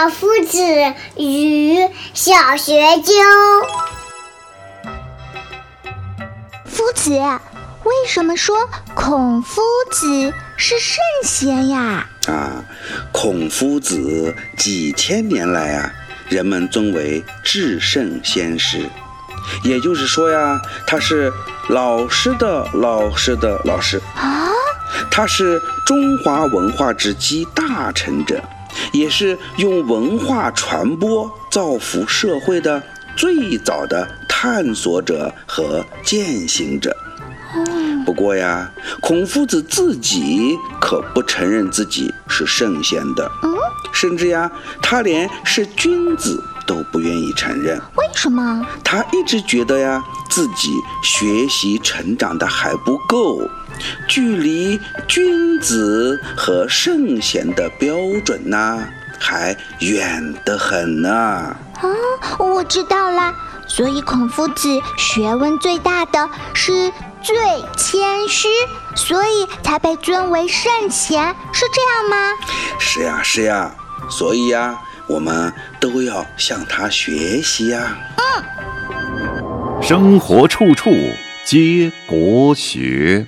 老夫子与小学究。夫子，为什么说孔夫子是圣贤呀？啊，孔夫子几千年来啊，人们尊为至圣先师，也就是说呀，他是老师的老师的老师啊，他是中华文化之集大成者。也是用文化传播造福社会的最早的探索者和践行者。不过呀，孔夫子自己可不承认自己是圣贤的，甚至呀，他连是君子都不愿意承认。为什么？他一直觉得呀，自己学习成长的还不够。距离君子和圣贤的标准呢，还远得很呢。啊，我知道啦。所以孔夫子学问最大的是最谦虚，所以才被尊为圣贤，是这样吗？是呀，是呀。所以呀，我们都要向他学习呀。嗯。生活处处皆国学。